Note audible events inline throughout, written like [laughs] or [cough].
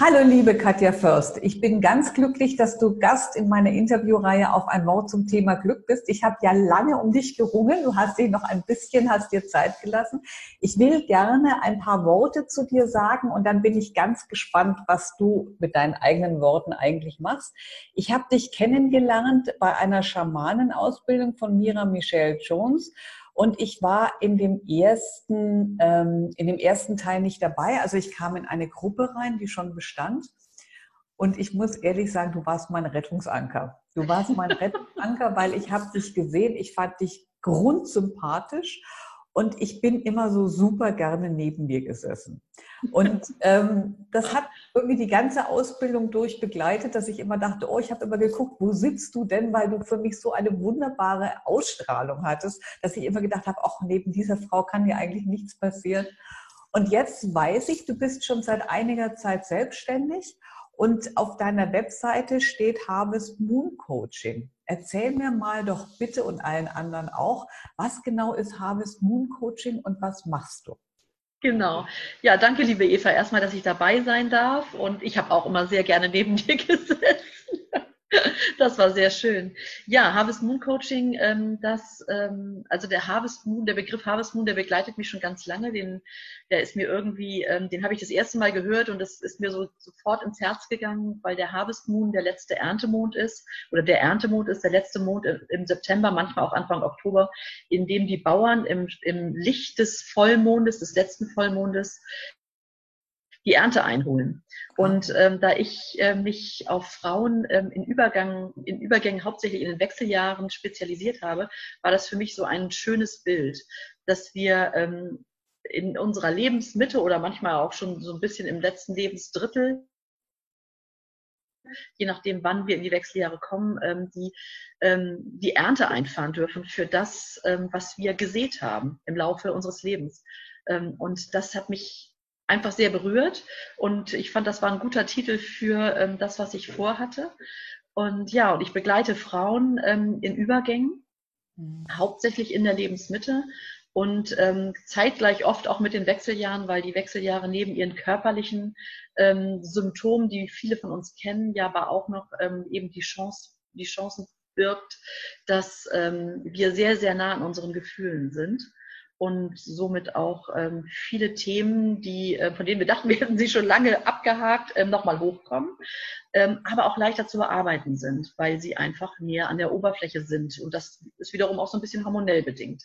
Hallo liebe Katja Först, ich bin ganz glücklich, dass du Gast in meiner Interviewreihe auf ein Wort zum Thema Glück bist. Ich habe ja lange um dich gerungen, du hast dich noch ein bisschen, hast dir Zeit gelassen. Ich will gerne ein paar Worte zu dir sagen und dann bin ich ganz gespannt, was du mit deinen eigenen Worten eigentlich machst. Ich habe dich kennengelernt bei einer Schamanenausbildung von Mira Michelle Jones und ich war in dem ersten, ähm, in dem ersten Teil nicht dabei. Also ich kam in eine Gruppe rein, die schon bestand. Und ich muss ehrlich sagen, du warst mein Rettungsanker. Du warst mein [laughs] Rettungsanker, weil ich habe dich gesehen, ich fand dich grundsympathisch und ich bin immer so super gerne neben dir gesessen. Und ähm, das hat irgendwie die ganze Ausbildung durch begleitet, dass ich immer dachte, oh, ich habe immer geguckt, wo sitzt du denn, weil du für mich so eine wunderbare Ausstrahlung hattest, dass ich immer gedacht habe, ach, neben dieser Frau kann ja eigentlich nichts passieren. Und jetzt weiß ich, du bist schon seit einiger Zeit selbstständig und auf deiner Webseite steht Harvest Moon Coaching. Erzähl mir mal doch bitte und allen anderen auch, was genau ist Harvest Moon Coaching und was machst du? Genau. Ja, danke, liebe Eva, erstmal, dass ich dabei sein darf. Und ich habe auch immer sehr gerne neben [laughs] dir gesessen. [laughs] Das war sehr schön. Ja, Harvest Moon Coaching, ähm, das, ähm, also der Harvest Moon, der Begriff Harvest Moon, der begleitet mich schon ganz lange. Den, der ist mir irgendwie, ähm, den habe ich das erste Mal gehört und das ist mir so sofort ins Herz gegangen, weil der Harvest Moon der letzte Erntemond ist oder der Erntemond ist der letzte Mond im September, manchmal auch Anfang Oktober, in dem die Bauern im, im Licht des Vollmondes, des letzten Vollmondes, die Ernte einholen. Und ähm, da ich äh, mich auf Frauen ähm, in, Übergang, in Übergängen hauptsächlich in den Wechseljahren spezialisiert habe, war das für mich so ein schönes Bild, dass wir ähm, in unserer Lebensmitte oder manchmal auch schon so ein bisschen im letzten Lebensdrittel je nachdem, wann wir in die Wechseljahre kommen, ähm, die, ähm, die Ernte einfahren dürfen für das, ähm, was wir gesät haben im Laufe unseres Lebens. Ähm, und das hat mich einfach sehr berührt und ich fand, das war ein guter Titel für ähm, das, was ich vorhatte. Und ja, und ich begleite Frauen ähm, in Übergängen, mhm. hauptsächlich in der Lebensmitte und ähm, zeitgleich oft auch mit den Wechseljahren, weil die Wechseljahre neben ihren körperlichen ähm, Symptomen, die viele von uns kennen, ja aber auch noch ähm, eben die Chance, die Chancen birgt, dass ähm, wir sehr, sehr nah an unseren Gefühlen sind und somit auch ähm, viele Themen, die, äh, von denen wir dachten, [laughs] wir hätten sie schon lange abgehakt, ähm, nochmal hochkommen, ähm, aber auch leichter zu bearbeiten sind, weil sie einfach näher an der Oberfläche sind. Und das ist wiederum auch so ein bisschen hormonell bedingt.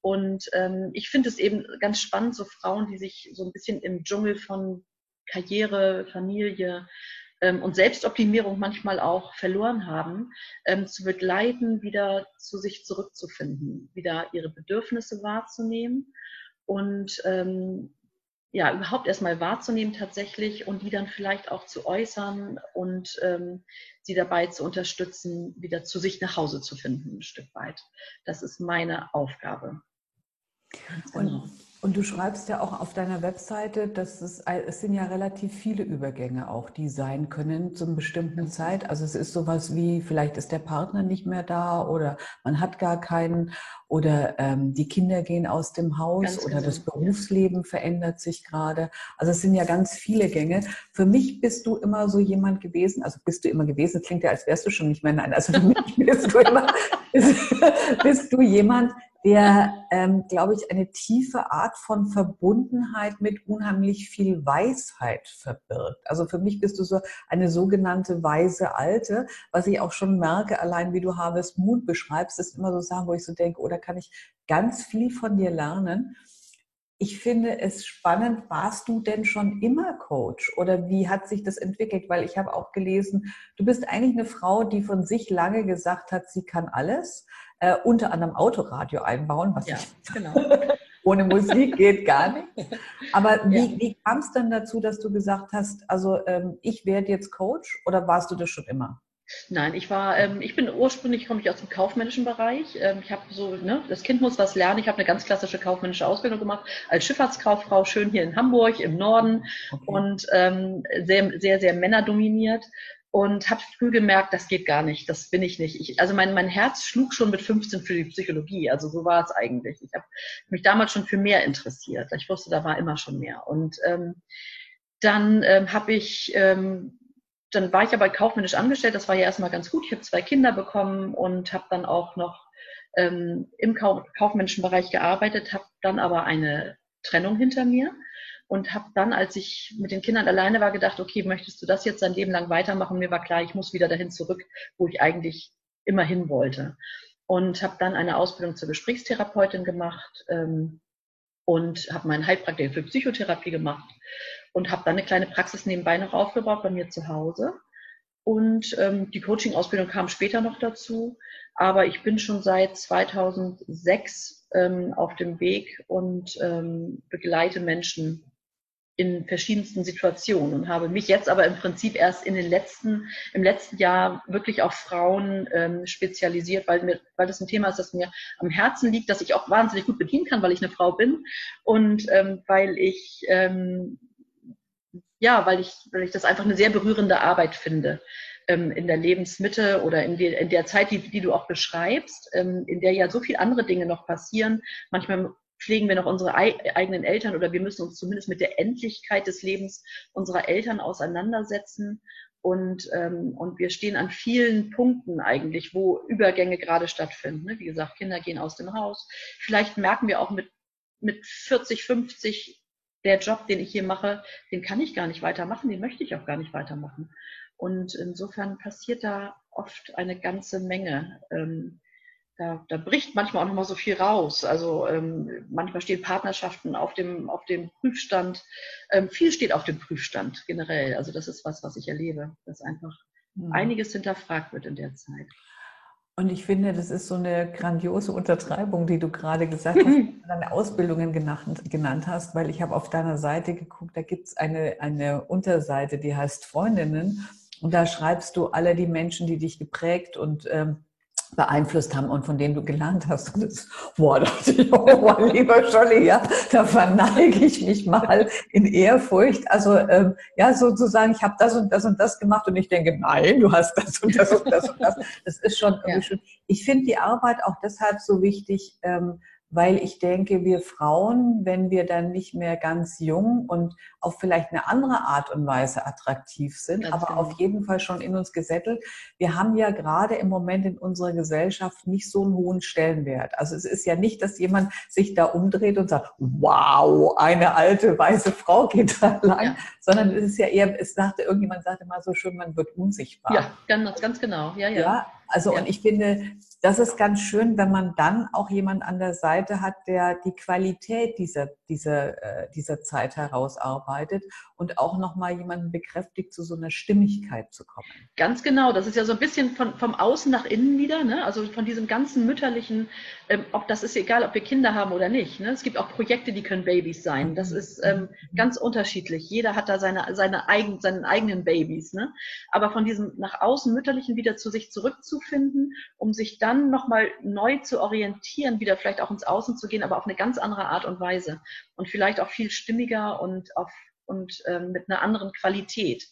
Und ähm, ich finde es eben ganz spannend, so Frauen, die sich so ein bisschen im Dschungel von Karriere, Familie, und Selbstoptimierung manchmal auch verloren haben, ähm, zu begleiten, wieder zu sich zurückzufinden, wieder ihre Bedürfnisse wahrzunehmen und ähm, ja, überhaupt erstmal wahrzunehmen tatsächlich und die dann vielleicht auch zu äußern und ähm, sie dabei zu unterstützen, wieder zu sich nach Hause zu finden, ein Stück weit. Das ist meine Aufgabe. Und genau. Und du schreibst ja auch auf deiner Webseite, dass es, es sind ja relativ viele Übergänge auch, die sein können zum bestimmten Zeit. Also es ist sowas wie, vielleicht ist der Partner nicht mehr da oder man hat gar keinen oder ähm, die Kinder gehen aus dem Haus ganz oder genau. das Berufsleben verändert sich gerade. Also es sind ja ganz viele Gänge. Für mich bist du immer so jemand gewesen, also bist du immer gewesen, klingt ja, als wärst du schon nicht mehr, nein, also für mich [laughs] bist du immer, bist, [laughs] bist du jemand, der, ähm, glaube ich, eine tiefe Art von Verbundenheit mit unheimlich viel Weisheit verbirgt. Also für mich bist du so eine sogenannte weise Alte, was ich auch schon merke, allein wie du Harvest Moon beschreibst, ist immer so Sachen, wo ich so denke, oder oh, kann ich ganz viel von dir lernen. Ich finde es spannend, warst du denn schon immer Coach oder wie hat sich das entwickelt? Weil ich habe auch gelesen, du bist eigentlich eine Frau, die von sich lange gesagt hat, sie kann alles äh, unter anderem Autoradio einbauen, was ja, ich, [laughs] genau. ohne Musik geht gar nicht. Aber wie, ja. wie kam es dann dazu, dass du gesagt hast, also ähm, ich werde jetzt Coach oder warst du das schon immer? Nein, ich war, ähm, ich bin ursprünglich komme ich aus dem kaufmännischen Bereich. Ähm, ich habe so, ne, das Kind muss was lernen. Ich habe eine ganz klassische kaufmännische Ausbildung gemacht als Schifffahrtskauffrau, schön hier in Hamburg im Norden okay. und ähm, sehr, sehr, sehr männerdominiert und habe früh gemerkt, das geht gar nicht, das bin ich nicht. Ich, also mein, mein Herz schlug schon mit 15 für die Psychologie, also so war es eigentlich. Ich habe mich damals schon für mehr interessiert. Ich wusste, da war immer schon mehr. Und ähm, dann ähm, habe ich, ähm, dann war ich aber kaufmännisch angestellt. Das war ja erstmal ganz gut. Ich habe zwei Kinder bekommen und habe dann auch noch ähm, im Kauf kaufmännischen Bereich gearbeitet, habe dann aber eine Trennung hinter mir und habe dann, als ich mit den Kindern alleine war, gedacht, okay, möchtest du das jetzt dein Leben lang weitermachen? Mir war klar, ich muss wieder dahin zurück, wo ich eigentlich immer hin wollte. Und habe dann eine Ausbildung zur Gesprächstherapeutin gemacht ähm, und habe meinen Heilpraktiker für Psychotherapie gemacht und habe dann eine kleine Praxis nebenbei noch aufgebaut bei mir zu Hause. Und ähm, die Coaching-Ausbildung kam später noch dazu. Aber ich bin schon seit 2006 ähm, auf dem Weg und ähm, begleite Menschen in verschiedensten Situationen und habe mich jetzt aber im Prinzip erst in den letzten, im letzten Jahr wirklich auf Frauen ähm, spezialisiert, weil mir, weil das ein Thema ist, das mir am Herzen liegt, dass ich auch wahnsinnig gut bedienen kann, weil ich eine Frau bin und ähm, weil ich ähm, ja, weil ich, weil ich das einfach eine sehr berührende Arbeit finde ähm, in der Lebensmitte oder in, die, in der Zeit, die, die, du auch beschreibst, ähm, in der ja so viele andere Dinge noch passieren. Manchmal pflegen wir noch unsere eigenen Eltern oder wir müssen uns zumindest mit der Endlichkeit des Lebens unserer Eltern auseinandersetzen. Und, ähm, und wir stehen an vielen Punkten eigentlich, wo Übergänge gerade stattfinden. Ne? Wie gesagt, Kinder gehen aus dem Haus. Vielleicht merken wir auch mit, mit 40, 50, der Job, den ich hier mache, den kann ich gar nicht weitermachen, den möchte ich auch gar nicht weitermachen. Und insofern passiert da oft eine ganze Menge. Ähm, da, da bricht manchmal auch noch mal so viel raus. Also ähm, manchmal stehen Partnerschaften auf dem, auf dem Prüfstand. Ähm, viel steht auf dem Prüfstand generell. Also das ist was, was ich erlebe, dass einfach mhm. einiges hinterfragt wird in der Zeit. Und ich finde, das ist so eine grandiose Untertreibung, die du gerade gesagt hast, [laughs] deine Ausbildungen genannt, genannt hast, weil ich habe auf deiner Seite geguckt, da gibt es eine, eine Unterseite, die heißt Freundinnen. Und da schreibst du alle die Menschen, die dich geprägt und ähm, beeinflusst haben und von denen du gelernt hast. Und das, boah, dachte ich, oh, lieber Scholli, ja, da verneige ich mich mal in Ehrfurcht. Also ähm, ja, sozusagen, ich habe das und das und das gemacht und ich denke, nein, du hast das und das und das und das. Das ist schon ja. schön. Ich finde die Arbeit auch deshalb so wichtig, ähm, weil ich denke, wir Frauen, wenn wir dann nicht mehr ganz jung und auf vielleicht eine andere Art und Weise attraktiv sind, ganz aber genau. auf jeden Fall schon in uns gesettelt, wir haben ja gerade im Moment in unserer Gesellschaft nicht so einen hohen Stellenwert. Also es ist ja nicht, dass jemand sich da umdreht und sagt, wow, eine alte weiße Frau geht da [laughs] lang, ja. sondern es ist ja eher, es sagte, irgendjemand sagte mal so schön, man wird unsichtbar. Ja, ganz, ganz genau. Ja, ja. ja also ja. und ich finde, das ist ganz schön, wenn man dann auch jemand an der Seite hat, der die Qualität dieser, dieser, äh, dieser Zeit herausarbeitet und auch nochmal jemanden bekräftigt, zu so einer Stimmigkeit zu kommen. Ganz genau, das ist ja so ein bisschen von, vom Außen nach innen wieder, ne? also von diesem ganzen mütterlichen, ähm, ob das ist egal, ob wir Kinder haben oder nicht. Ne? Es gibt auch Projekte, die können Babys sein. Das ist ähm, ganz unterschiedlich. Jeder hat da seine, seine eigen, seinen eigenen Babys. Ne? Aber von diesem nach außen mütterlichen wieder zu sich zurückzufinden, um sich dann nochmal neu zu orientieren, wieder vielleicht auch ins Außen zu gehen, aber auf eine ganz andere Art und Weise. Und vielleicht auch viel stimmiger und auf und ähm, mit einer anderen Qualität.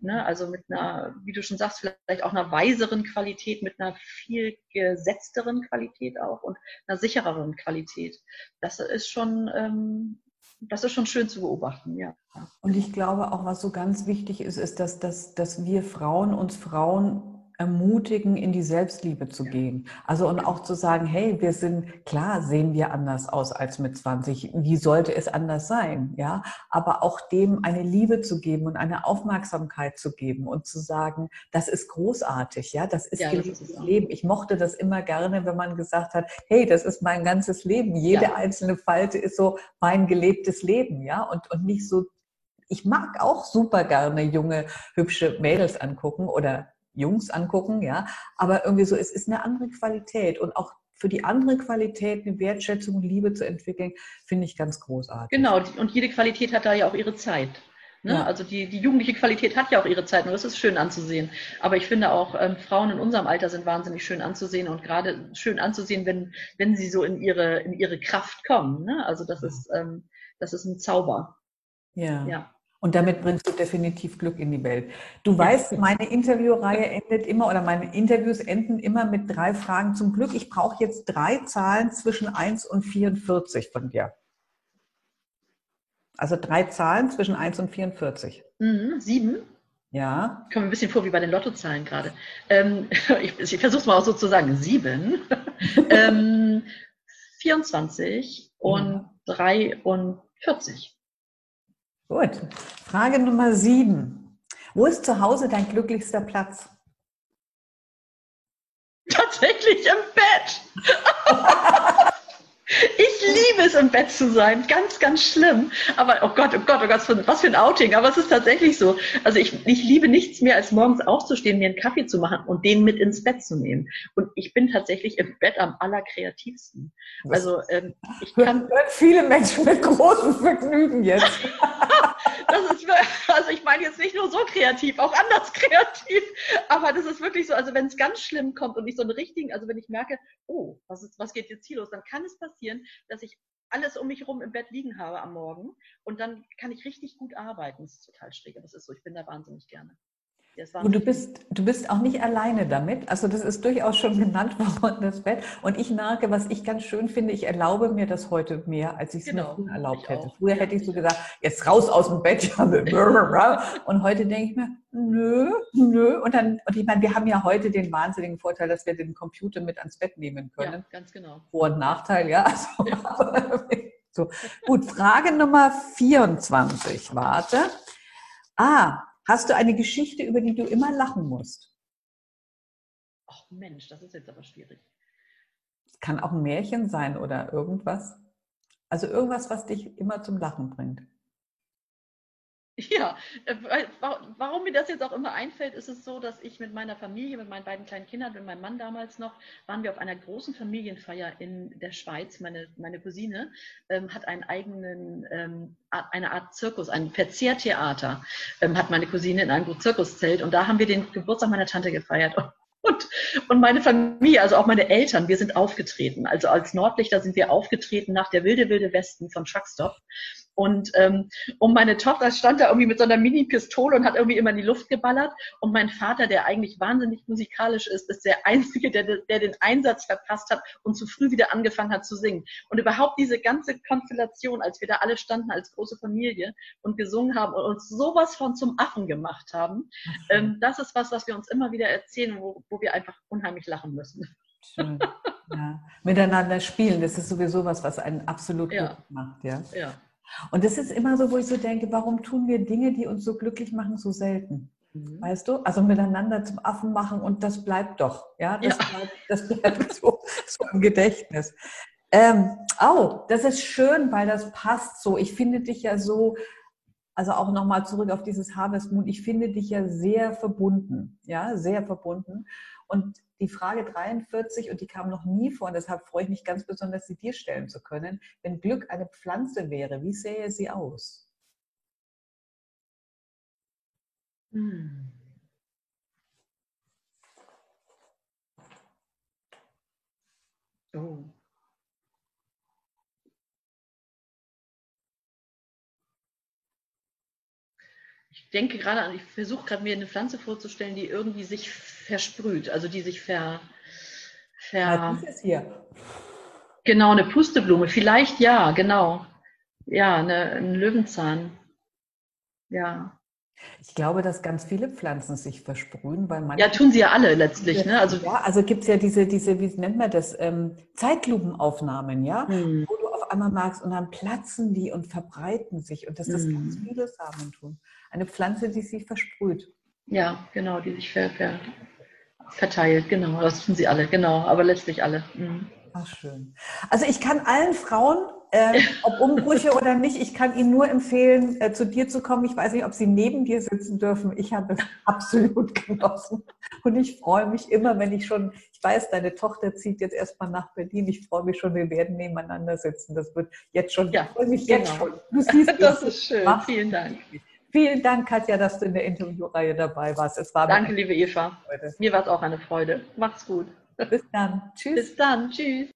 Ne? Also mit einer, wie du schon sagst, vielleicht auch einer weiseren Qualität, mit einer viel gesetzteren Qualität auch und einer sichereren Qualität. Das ist schon, ähm, das ist schon schön zu beobachten, ja. Und ich glaube auch, was so ganz wichtig ist, ist, dass, dass, dass wir Frauen uns Frauen ermutigen, in die Selbstliebe zu gehen. Also und auch zu sagen, hey, wir sind, klar sehen wir anders aus als mit 20. Wie sollte es anders sein? Ja, aber auch dem eine Liebe zu geben und eine Aufmerksamkeit zu geben und zu sagen, das ist großartig. Ja, das ist ja, gelebtes Leben. Ich mochte das immer gerne, wenn man gesagt hat, hey, das ist mein ganzes Leben. Jede ja. einzelne Falte ist so mein gelebtes Leben. Ja, und, und nicht so ich mag auch super gerne junge, hübsche Mädels angucken oder Jungs angucken, ja. Aber irgendwie so, es ist eine andere Qualität und auch für die andere Qualität eine Wertschätzung Liebe zu entwickeln, finde ich ganz großartig. Genau, und jede Qualität hat da ja auch ihre Zeit. Ne? Ja. Also die, die jugendliche Qualität hat ja auch ihre Zeit und das ist schön anzusehen. Aber ich finde auch, ähm, Frauen in unserem Alter sind wahnsinnig schön anzusehen und gerade schön anzusehen, wenn, wenn sie so in ihre, in ihre Kraft kommen. Ne? Also das ist, ähm, das ist ein Zauber. Ja. ja. Und damit bringst du definitiv Glück in die Welt. Du weißt, meine Interviewreihe endet immer oder meine Interviews enden immer mit drei Fragen zum Glück. Ich brauche jetzt drei Zahlen zwischen 1 und 44 von dir. Also drei Zahlen zwischen 1 und 44. Mhm, sieben. Ja. Kommen ein bisschen vor wie bei den Lottozahlen gerade. Ähm, [laughs] ich ich versuche es mal auch so zu sagen. Sieben, [laughs] ähm, 24 und Ja. 43. Gut. Frage Nummer sieben. Wo ist zu Hause dein glücklichster Platz? Tatsächlich im Bett. [laughs] Ich liebe es, im Bett zu sein. Ganz, ganz schlimm. Aber, oh Gott, oh Gott, oh Gott, was für, ein Outing. Aber es ist tatsächlich so. Also ich, ich liebe nichts mehr, als morgens aufzustehen, mir einen Kaffee zu machen und den mit ins Bett zu nehmen. Und ich bin tatsächlich im Bett am allerkreativsten. Also ähm, ich kann viele Menschen mit großem Vergnügen jetzt. [laughs] Das ist, also ich meine jetzt nicht nur so kreativ, auch anders [laughs] kreativ, aber das ist wirklich so, also wenn es ganz schlimm kommt und ich so einen richtigen, also wenn ich merke, oh, was, ist, was geht jetzt hier los, dann kann es passieren, dass ich alles um mich herum im Bett liegen habe am Morgen und dann kann ich richtig gut arbeiten. Das ist total schräg, aber das ist so, ich bin da wahnsinnig gerne. Ja, Und du bist, du bist auch nicht alleine damit. Also das ist durchaus schon [laughs] genannt worden, das Bett. Und ich merke, was ich ganz schön finde, ich erlaube mir das heute mehr, als ich es Genau, mir früher erlaubt hätte. Früher Ja, hätte ich so gesagt, jetzt raus aus dem Bett. [laughs] Und heute denke ich mir, nö, nö. Und dann, und ich meine, wir haben ja heute den wahnsinnigen Vorteil, dass wir den Computer mit ans Bett nehmen können. ja, ganz genau. Vor- und Nachteil, ja. Also, [laughs] so. Gut, Frage Nummer 24. Warte. Ah, hast du eine Geschichte, über die du immer lachen musst? Ach Mensch, das ist jetzt aber schwierig. Es kann auch ein Märchen sein oder irgendwas. Also irgendwas, was dich immer zum Lachen bringt. [laughs] Ja, äh, warum mir das jetzt auch immer einfällt, ist es so, dass ich mit meiner Familie, mit meinen beiden kleinen Kindern, mit meinem Mann damals noch, waren wir auf einer großen Familienfeier in der Schweiz. Meine, meine Cousine ähm, hat einen eigenen, ähm, eine Art Zirkus, ein Verzehrtheater, ähm, hat meine Cousine in einem Zirkuszelt und da haben wir den Geburtstag meiner Tante gefeiert. [laughs] Und, und meine Familie, also auch meine Eltern, wir sind aufgetreten. Also als Nordlichter sind wir aufgetreten nach der Wilde Wilde Westen von Truckstop. Und ähm, und meine Tochter stand da irgendwie mit so einer Mini-Pistole und hat irgendwie immer in die Luft geballert. Und mein Vater, der eigentlich wahnsinnig musikalisch ist, ist der Einzige, der, der den Einsatz verpasst hat und zu früh wieder angefangen hat zu singen. Und überhaupt diese ganze Konstellation, als wir da alle standen als große Familie und gesungen haben und uns sowas von zum Affen gemacht haben, ähm, das ist was, was wir uns immer wieder erzählen, wo, wo wir einfach unheimlich lachen müssen. Schön. Ja. Miteinander spielen, das ist sowieso was, was einen absolut Ja. glücklich macht. Ja. Ja. Und das ist immer so, wo ich so denke, warum tun wir Dinge, die uns so glücklich machen, so selten? Mhm. Weißt du? Also miteinander zum Affen machen und das bleibt doch. Ja, das, Ja. Bleibt, das bleibt [laughs] so, so im Gedächtnis. Ähm, oh, das ist schön, weil das passt so. Ich finde dich ja so, also auch nochmal zurück auf dieses Harvest Moon, ich finde dich ja sehr verbunden. Ja, sehr verbunden. Und die Frage 43, und die kam noch nie vor, und deshalb freue ich mich ganz besonders, sie dir stellen zu können. Wenn Glück eine Pflanze wäre, wie sähe sie aus? Hm. Ich denke gerade an, ich versuche gerade mir eine Pflanze vorzustellen, die irgendwie sich versprüht, also die sich ver, ver dieses hier. genau eine Pusteblume, vielleicht ja, genau, ja, eine, ein Löwenzahn, ja, Ich glaube, dass ganz viele Pflanzen sich versprühen, weil man ja, tun sie ja alle letztlich, ne? Also ja, also gibt es ja diese, diese, wie nennt man das, ähm, Zeitlupenaufnahmen, ja, hm. wo du einmal magst und dann platzen die und verbreiten sich und dass das Mhm. ganz viele Samen tun. Eine Pflanze, die sich versprüht. Ja, genau, die sich ver, ver, verteilt, genau. Das tun sie alle, genau, aber letztlich alle. Mhm. Ach, schön. Also ich kann allen Frauen, äh, ob Umbrüche oder nicht, ich kann ihnen nur empfehlen, äh, zu dir zu kommen. Ich weiß nicht, ob sie neben dir sitzen dürfen. Ich habe es [laughs] absolut genossen. Und ich freue mich immer, wenn ich schon, ich weiß, deine Tochter zieht jetzt erstmal nach Berlin. Ich freue mich schon, wir werden nebeneinander sitzen. Das wird jetzt schon, Ja, ich freue mich jetzt genau. schon. Du siehst, [laughs] Das ist schön, Mach- vielen Dank. Vielen Dank, Katja, dass du in der Interviewreihe dabei warst. Es war Danke, liebe Eva. Freude. Mir war es auch eine Freude. Macht's gut. Bis dann. Tschüss. Bis dann. Tschüss.